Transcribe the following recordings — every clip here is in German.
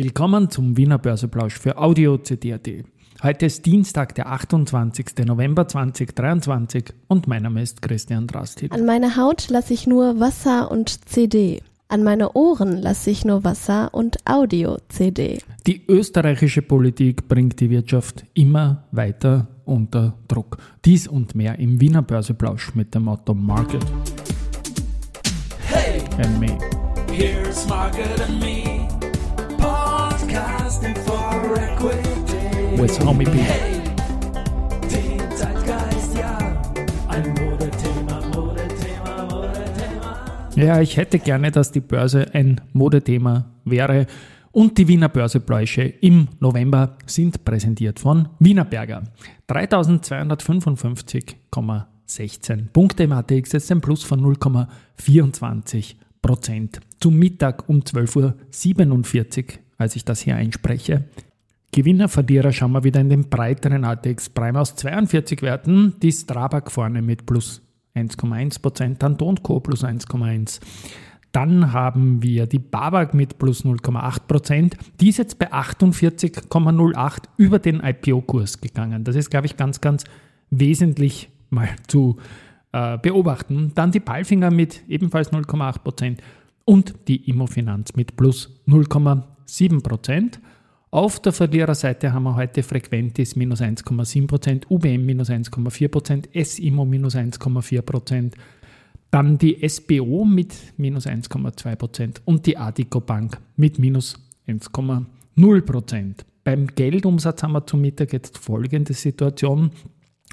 Willkommen zum Wiener Börseplausch für Audio CD.at. Heute ist Dienstag, der 28. November 2023 und mein Name ist Christian Drastil. An meine Haut lasse ich nur Wasser und CD. An meine Ohren lasse ich nur Wasser und Audio-CD. Die österreichische Politik bringt die Wirtschaft immer weiter unter Druck. Dies und mehr im Wiener Börseplausch mit dem Motto Market. Hey, And me. here's Market and Me, With Homie B. Hey, ja. Ja, ich hätte gerne, dass die Börse ein Modethema wäre. Und die Wiener Börsepläusche im November sind präsentiert von Wienerberger. 3255,16 Punkte im ATX, jetzt ein Plus von 0,24 Prozent. Zum Mittag um 12.47 Uhr, als ich das hier einspreche. Gewinner, Verlierer schauen wir wieder in den breiteren ATX Prime aus 42 Werten. Die Strabag vorne mit plus 1,1%, dann Co. plus 1,1%. Dann haben wir die Babak mit plus 0,8%. Die ist jetzt bei 48,08 über den IPO-Kurs gegangen. Das ist, glaube ich, ganz, ganz wesentlich mal zu äh, beobachten. Dann die Palfinger mit ebenfalls 0,8% und die Immofinanz mit plus 0,7%. Auf der Verliererseite haben wir heute Frequentis minus 1,7%, UBM minus 1,4%, SIMO minus 1,4%, dann die SBO mit minus 1,2% und die Adico Bank mit minus 1,0%. Beim Geldumsatz haben wir zum Mittag jetzt folgende Situation.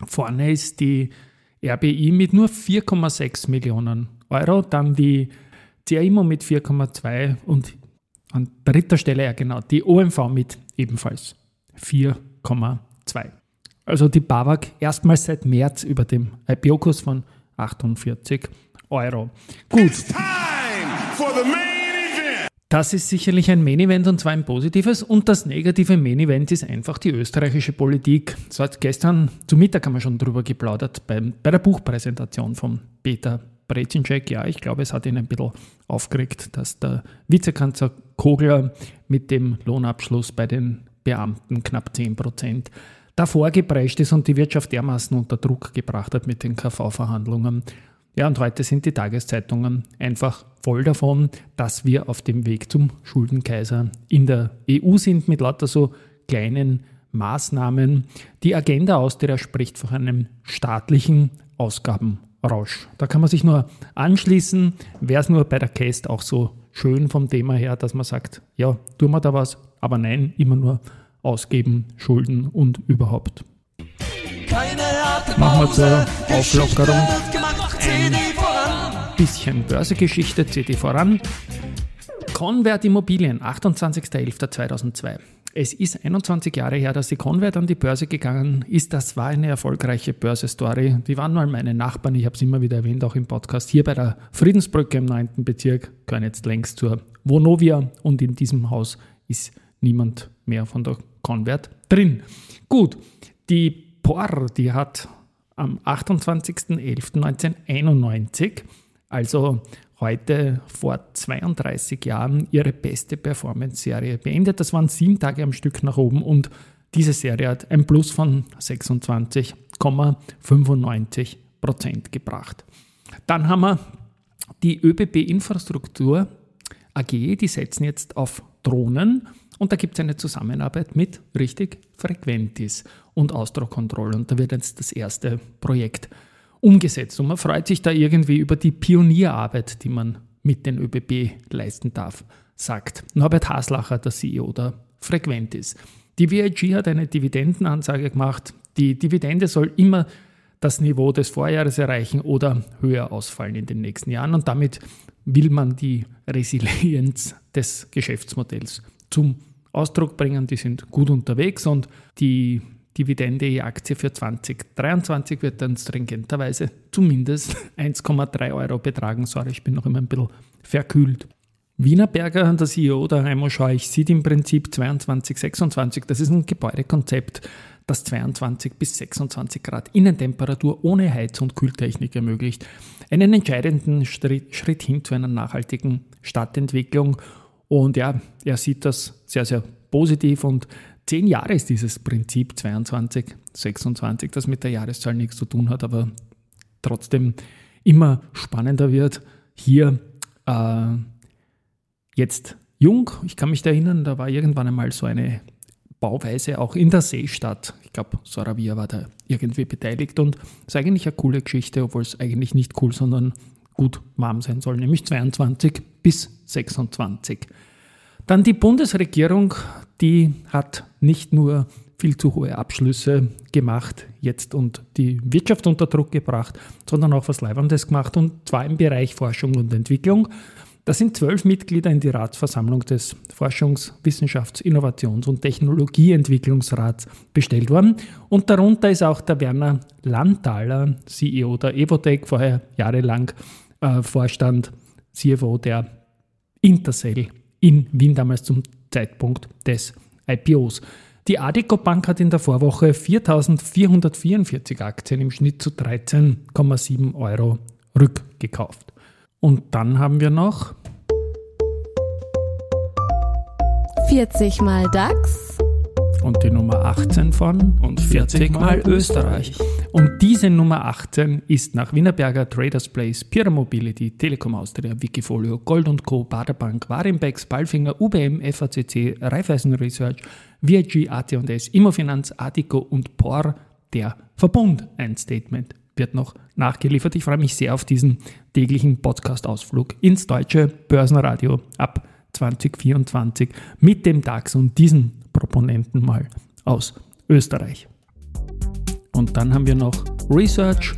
Vorne ist die RBI mit nur 4,6 Millionen Euro, dann die CAIMO mit 4,2 und an dritter Stelle ja genau die OMV mit ebenfalls 4,2. Also die BAWAG erstmals seit März über dem IPO-Kurs von 48 Euro. Gut, main event. das ist sicherlich ein Main-Event und zwar ein positives. Und das negative Main-Event ist einfach die österreichische Politik. So hat gestern zu Mittag haben wir schon drüber geplaudert beim, bei der Buchpräsentation von Peter Brezinczek. Ja, ich glaube, es hat ihn ein bisschen aufgeregt, dass der Vizekanzler Kogler mit dem Lohnabschluss bei den Beamten knapp 10 Prozent davor geprescht ist und die Wirtschaft dermaßen unter Druck gebracht hat mit den KV-Verhandlungen. Ja, und heute sind die Tageszeitungen einfach voll davon, dass wir auf dem Weg zum Schuldenkaiser in der EU sind mit lauter so kleinen Maßnahmen. Die Agenda Austria spricht von einem staatlichen Ausgabenrausch. Da kann man sich nur anschließen. Wäre es nur bei der Cast auch so schön vom Thema her, dass man sagt, ja, tun wir da was, aber nein, immer nur ausgeben, Schulden und überhaupt. Machen wir zur Auflockerung voran. bisschen Börsegeschichte, CD voran. Convert Immobilien, 28.11.2002. Es ist 21 Jahre her, dass die Convert an die Börse gegangen ist. Das war eine erfolgreiche Börsestory. Die waren mal meine Nachbarn, ich habe es immer wieder erwähnt, auch im Podcast, hier bei der Friedensbrücke im 9. Bezirk, gehören jetzt längst zur Vonovia und in diesem Haus ist niemand mehr von der Convert drin. Gut, die POR, die hat am 28.11.1991, also heute vor 32 Jahren, ihre beste Performance-Serie beendet. Das waren sieben Tage am Stück nach oben und diese Serie hat ein Plus von 26,95 Prozent gebracht. Dann haben wir die ÖBB Infrastruktur AG, die setzen jetzt auf Drohnen und da gibt es eine Zusammenarbeit mit richtig Frequentis und Austrocontrol und da wird jetzt das erste Projekt umgesetzt und man freut sich da irgendwie über die Pionierarbeit, die man mit den ÖBB leisten darf, sagt Norbert Haslacher, der CEO der Frequentis. Die VIG hat eine Dividendenansage gemacht. Die Dividende soll immer das Niveau des Vorjahres erreichen oder höher ausfallen in den nächsten Jahren. Und damit will man die Resilienz des Geschäftsmodells zum Ausdruck bringen. Die sind gut unterwegs und die Dividende je Aktie für 2023 wird dann stringenterweise zumindest 1,3 Euro betragen. Sorry, ich bin noch immer ein bisschen verkühlt. Wienerberger, der CEO der Heimo Scheuch, sieht im Prinzip 22, 26. Das ist ein Gebäudekonzept, das 22 bis 26 Grad Innentemperatur ohne Heiz- und Kühltechnik ermöglicht. Einen entscheidenden Schritt hin zu einer nachhaltigen Stadtentwicklung. Und ja, er sieht das sehr, sehr positiv und zehn Jahre ist dieses Prinzip 22, 26, das mit der Jahreszahl nichts zu tun hat, aber trotzdem immer spannender wird. Hier äh, jetzt jung, ich kann mich da erinnern, da war irgendwann einmal so eine Bauweise auch in der Seestadt. Ich glaube, Soravia war da irgendwie beteiligt und ist eigentlich eine coole Geschichte, obwohl es eigentlich nicht cool, sondern gut warm sein soll, nämlich 22 bis 26. Dann die Bundesregierung, die hat nicht nur viel zu hohe Abschlüsse gemacht jetzt und die Wirtschaft unter Druck gebracht, sondern auch was Leibendes gemacht und zwar im Bereich Forschung und Entwicklung. Da sind zwölf Mitglieder in die Ratsversammlung des Forschungs-, Wissenschafts-, Innovations- und Technologieentwicklungsrats bestellt worden. Und darunter ist auch der Werner Landtaler, CEO der Evotech, vorher jahrelang äh, Vorstand, CFO der Intercell in Wien damals zum Zeitpunkt des IPOs. Die Adico Bank hat in der Vorwoche 4.444 Aktien im Schnitt zu 13,7 Euro rückgekauft. Und dann haben wir noch 40 mal DAX. und die Nummer 18 von und 40 mal Österreich. Und diese Nummer 18 ist nach Wienerberger, Traders Place, Pira Mobility, Telekom Austria, Wikifolio, Gold Co., Baderbank, Warimbex, Balfinger, UBM, FACC, Raiffeisen Research, VIG, AT&S, Immofinanz, Adico und POR der Verbund ein Statement wird noch nachgeliefert. Ich freue mich sehr auf diesen täglichen Podcast-Ausflug ins deutsche Börsenradio ab 2024 mit dem DAX und diesen Proponenten mal aus Österreich. Und dann haben wir noch Research.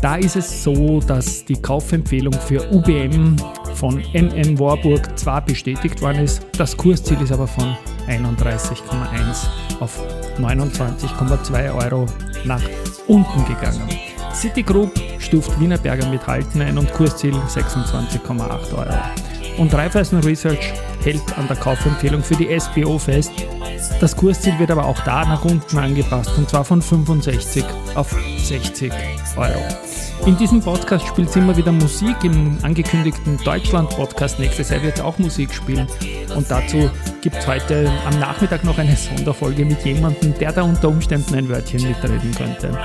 Da ist es so, dass die Kaufempfehlung für UBM von MM Warburg zwar bestätigt worden ist, das Kursziel ist aber von 31,1 auf 29,2 Euro nach unten gegangen. Citigroup stuft Wienerberger mit Halten ein und Kursziel 26,8 Euro. Und Raiffeisen Research hält an der Kaufempfehlung für die SBO fest. Das Kursziel wird aber auch da nach unten angepasst und zwar von 65 auf 60 Euro. In diesem Podcast spielt immer wieder Musik. Im angekündigten Deutschland-Podcast nächstes Jahr wird es auch Musik spielen. Und dazu gibt es heute am Nachmittag noch eine Sonderfolge mit jemandem, der da unter Umständen ein Wörtchen mitreden könnte.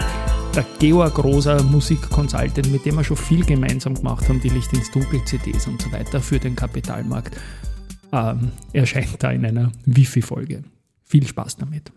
Der Georg Rosa Musikconsultant, mit dem wir schon viel gemeinsam gemacht haben, die Licht ins Dunkel CDs und so weiter für den Kapitalmarkt, ähm, erscheint da in einer Wifi-Folge. Viel Spaß damit.